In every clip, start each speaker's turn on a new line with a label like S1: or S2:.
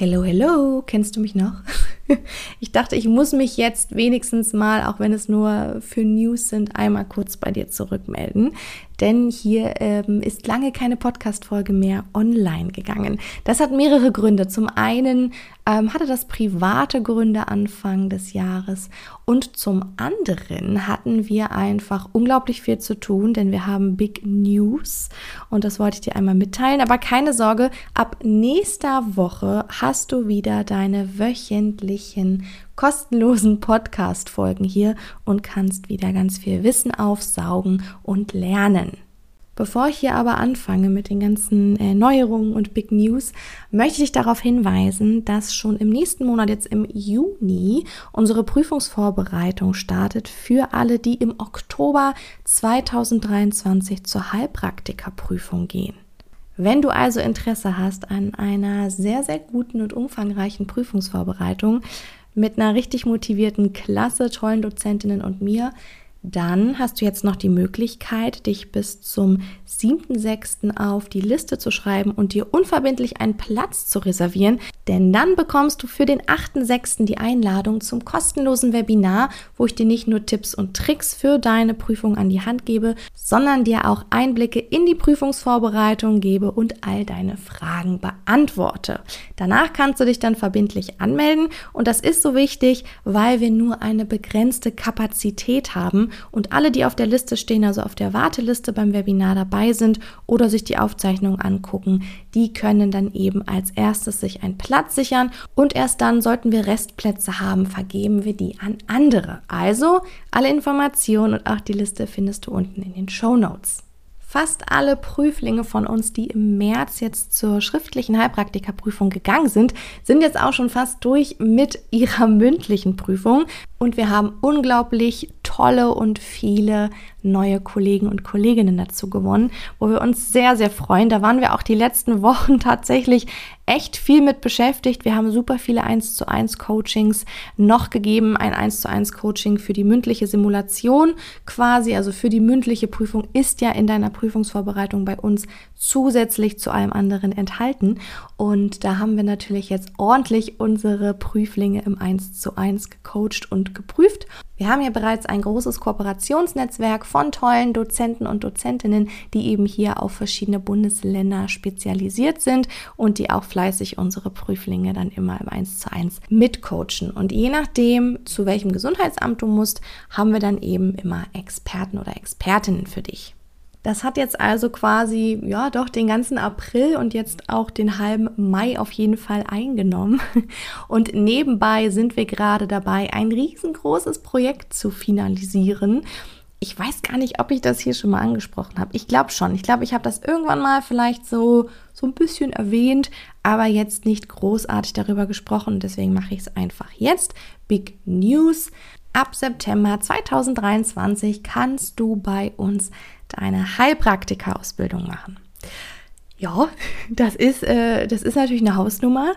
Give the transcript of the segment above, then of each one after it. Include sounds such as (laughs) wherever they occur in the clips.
S1: Hello, hello, kennst du mich noch? (laughs) Ich dachte, ich muss mich jetzt wenigstens mal, auch wenn es nur für News sind, einmal kurz bei dir zurückmelden. Denn hier ähm, ist lange keine Podcast-Folge mehr online gegangen. Das hat mehrere Gründe. Zum einen ähm, hatte das private Gründe Anfang des Jahres und zum anderen hatten wir einfach unglaublich viel zu tun, denn wir haben Big News und das wollte ich dir einmal mitteilen. Aber keine Sorge, ab nächster Woche hast du wieder deine wöchentlichen kostenlosen Podcast-Folgen hier und kannst wieder ganz viel Wissen aufsaugen und lernen. Bevor ich hier aber anfange mit den ganzen äh, Neuerungen und Big News, möchte ich darauf hinweisen, dass schon im nächsten Monat, jetzt im Juni, unsere Prüfungsvorbereitung startet für alle, die im Oktober 2023 zur Heilpraktikerprüfung gehen. Wenn du also Interesse hast an einer sehr, sehr guten und umfangreichen Prüfungsvorbereitung mit einer richtig motivierten Klasse, tollen Dozentinnen und mir, dann hast du jetzt noch die Möglichkeit, dich bis zum 7.6. auf die Liste zu schreiben und dir unverbindlich einen Platz zu reservieren, denn dann bekommst du für den 8.6. die Einladung zum kostenlosen Webinar, wo ich dir nicht nur Tipps und Tricks für deine Prüfung an die Hand gebe, sondern dir auch Einblicke in die Prüfungsvorbereitung gebe und all deine Fragen beantworte. Danach kannst du dich dann verbindlich anmelden und das ist so wichtig, weil wir nur eine begrenzte Kapazität haben und alle, die auf der Liste stehen, also auf der Warteliste beim Webinar dabei sind oder sich die Aufzeichnung angucken, die können dann eben als erstes sich einen Platz sichern und erst dann sollten wir Restplätze haben, vergeben wir die an andere. Also alle Informationen und auch die Liste findest du unten in den Show Notes. Fast alle Prüflinge von uns, die im März jetzt zur schriftlichen Heilpraktikerprüfung gegangen sind, sind jetzt auch schon fast durch mit ihrer mündlichen Prüfung. Und wir haben unglaublich tolle und viele neue Kollegen und Kolleginnen dazu gewonnen, wo wir uns sehr, sehr freuen. Da waren wir auch die letzten Wochen (laughs) tatsächlich echt viel mit beschäftigt. Wir haben super viele 1 zu 1 Coachings noch gegeben. Ein 1 zu 1 Coaching für die mündliche Simulation quasi, also für die mündliche Prüfung ist ja in deiner Prüfungsvorbereitung bei uns zusätzlich zu allem anderen enthalten. Und da haben wir natürlich jetzt ordentlich unsere Prüflinge im 1 zu 1 gecoacht und geprüft. Wir haben ja bereits ein großes Kooperationsnetzwerk von tollen Dozenten und Dozentinnen, die eben hier auf verschiedene Bundesländer spezialisiert sind und die auch fleißig unsere Prüflinge dann immer im 1 zu 1 mitcoachen. Und je nachdem, zu welchem Gesundheitsamt du musst, haben wir dann eben immer Experten oder Expertinnen für dich. Das hat jetzt also quasi, ja, doch den ganzen April und jetzt auch den halben Mai auf jeden Fall eingenommen. (laughs) Und nebenbei sind wir gerade dabei, ein riesengroßes Projekt zu finalisieren. Ich weiß gar nicht, ob ich das hier schon mal angesprochen habe. Ich glaube schon. Ich glaube, ich habe das irgendwann mal vielleicht so, so ein bisschen erwähnt, aber jetzt nicht großartig darüber gesprochen. Deswegen mache ich es einfach jetzt. Big News. Ab September 2023 kannst du bei uns deine Heilpraktika-Ausbildung machen. Ja, (laughs) das ist, äh, das ist natürlich eine Hausnummer,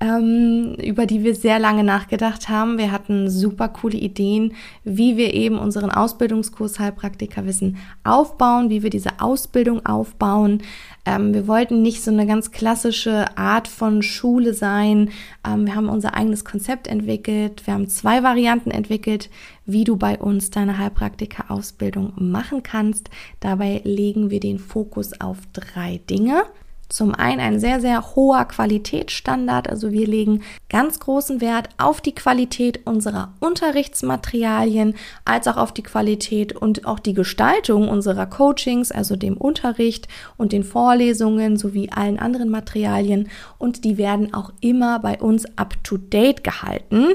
S1: ähm, über die wir sehr lange nachgedacht haben. Wir hatten super coole Ideen, wie wir eben unseren Ausbildungskurs Heilpraktikerwissen aufbauen, wie wir diese Ausbildung aufbauen. Ähm, wir wollten nicht so eine ganz klassische Art von Schule sein. Ähm, wir haben unser eigenes Konzept entwickelt. Wir haben zwei Varianten entwickelt, wie du bei uns deine Heilpraktiker-Ausbildung machen kannst. Dabei legen wir den Fokus auf drei Dinge. Zum einen ein sehr, sehr hoher Qualitätsstandard. Also wir legen ganz großen Wert auf die Qualität unserer Unterrichtsmaterialien, als auch auf die Qualität und auch die Gestaltung unserer Coachings, also dem Unterricht und den Vorlesungen sowie allen anderen Materialien. Und die werden auch immer bei uns up-to-date gehalten.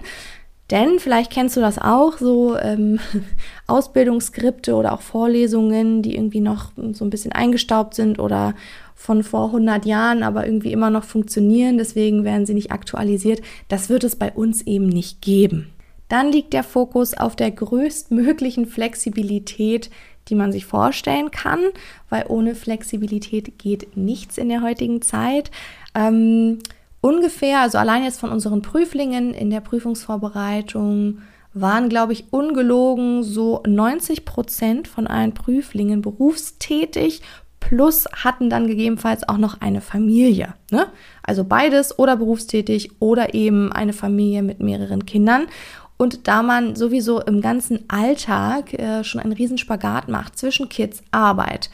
S1: Denn vielleicht kennst du das auch, so ähm, (laughs) Ausbildungsskripte oder auch Vorlesungen, die irgendwie noch so ein bisschen eingestaubt sind oder von vor 100 Jahren, aber irgendwie immer noch funktionieren, deswegen werden sie nicht aktualisiert. Das wird es bei uns eben nicht geben. Dann liegt der Fokus auf der größtmöglichen Flexibilität, die man sich vorstellen kann, weil ohne Flexibilität geht nichts in der heutigen Zeit. Ähm, ungefähr, also allein jetzt von unseren Prüflingen in der Prüfungsvorbereitung waren, glaube ich, ungelogen so 90 Prozent von allen Prüflingen berufstätig plus hatten dann gegebenenfalls auch noch eine Familie. Ne? Also beides oder berufstätig oder eben eine Familie mit mehreren Kindern. Und da man sowieso im ganzen Alltag äh, schon einen Riesenspagat macht zwischen Kids, Arbeit,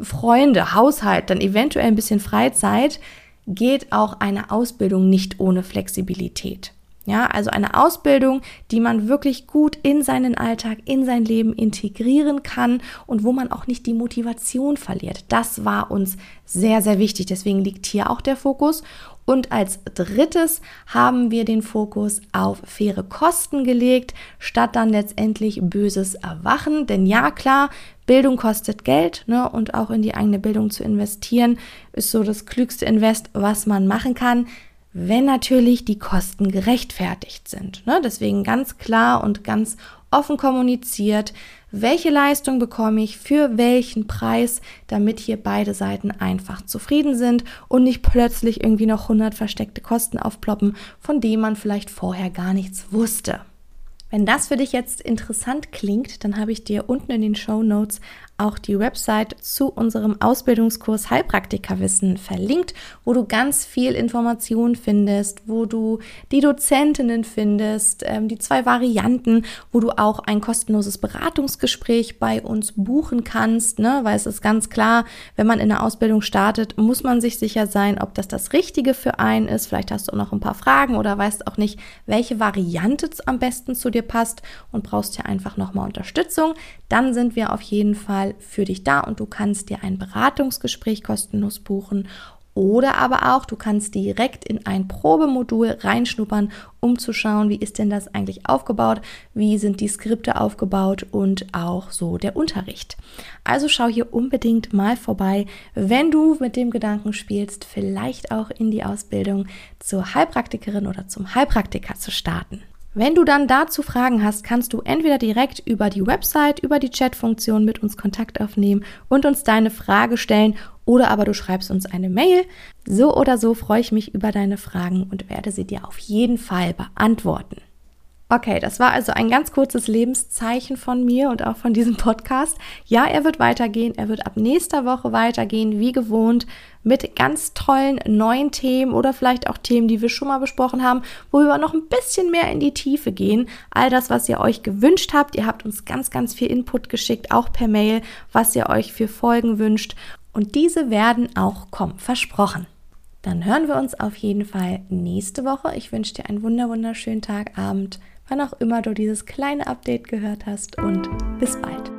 S1: Freunde, Haushalt, dann eventuell ein bisschen Freizeit, geht auch eine Ausbildung nicht ohne Flexibilität. Ja, also eine Ausbildung, die man wirklich gut in seinen Alltag, in sein Leben integrieren kann und wo man auch nicht die Motivation verliert. Das war uns sehr, sehr wichtig. Deswegen liegt hier auch der Fokus. Und als drittes haben wir den Fokus auf faire Kosten gelegt, statt dann letztendlich böses Erwachen. Denn ja, klar, Bildung kostet Geld ne? und auch in die eigene Bildung zu investieren ist so das klügste Invest, was man machen kann wenn natürlich die Kosten gerechtfertigt sind. Ne? Deswegen ganz klar und ganz offen kommuniziert, welche Leistung bekomme ich für welchen Preis, damit hier beide Seiten einfach zufrieden sind und nicht plötzlich irgendwie noch 100 versteckte Kosten aufploppen, von denen man vielleicht vorher gar nichts wusste. Wenn das für dich jetzt interessant klingt, dann habe ich dir unten in den Show Notes auch die Website zu unserem Ausbildungskurs Heilpraktikerwissen verlinkt, wo du ganz viel Information findest, wo du die Dozentinnen findest, ähm, die zwei Varianten, wo du auch ein kostenloses Beratungsgespräch bei uns buchen kannst, ne? weil es ist ganz klar, wenn man in der Ausbildung startet, muss man sich sicher sein, ob das das Richtige für einen ist. Vielleicht hast du auch noch ein paar Fragen oder weißt auch nicht, welche Variante am besten zu dir passt und brauchst hier einfach nochmal Unterstützung. Dann sind wir auf jeden Fall Mal für dich da und du kannst dir ein Beratungsgespräch kostenlos buchen oder aber auch, du kannst direkt in ein Probemodul reinschnuppern, um zu schauen, wie ist denn das eigentlich aufgebaut, wie sind die Skripte aufgebaut und auch so der Unterricht. Also schau hier unbedingt mal vorbei, wenn du mit dem Gedanken spielst, vielleicht auch in die Ausbildung zur Heilpraktikerin oder zum Heilpraktiker zu starten. Wenn du dann dazu Fragen hast, kannst du entweder direkt über die Website, über die Chatfunktion mit uns Kontakt aufnehmen und uns deine Frage stellen oder aber du schreibst uns eine Mail. So oder so freue ich mich über deine Fragen und werde sie dir auf jeden Fall beantworten. Okay, das war also ein ganz kurzes Lebenszeichen von mir und auch von diesem Podcast. Ja, er wird weitergehen. Er wird ab nächster Woche weitergehen, wie gewohnt, mit ganz tollen neuen Themen oder vielleicht auch Themen, die wir schon mal besprochen haben, wo wir noch ein bisschen mehr in die Tiefe gehen. All das, was ihr euch gewünscht habt. Ihr habt uns ganz, ganz viel Input geschickt, auch per Mail, was ihr euch für Folgen wünscht. Und diese werden auch kommen, versprochen. Dann hören wir uns auf jeden Fall nächste Woche. Ich wünsche dir einen wunder wunderschönen Tag, Abend wann auch immer du dieses kleine Update gehört hast und bis bald.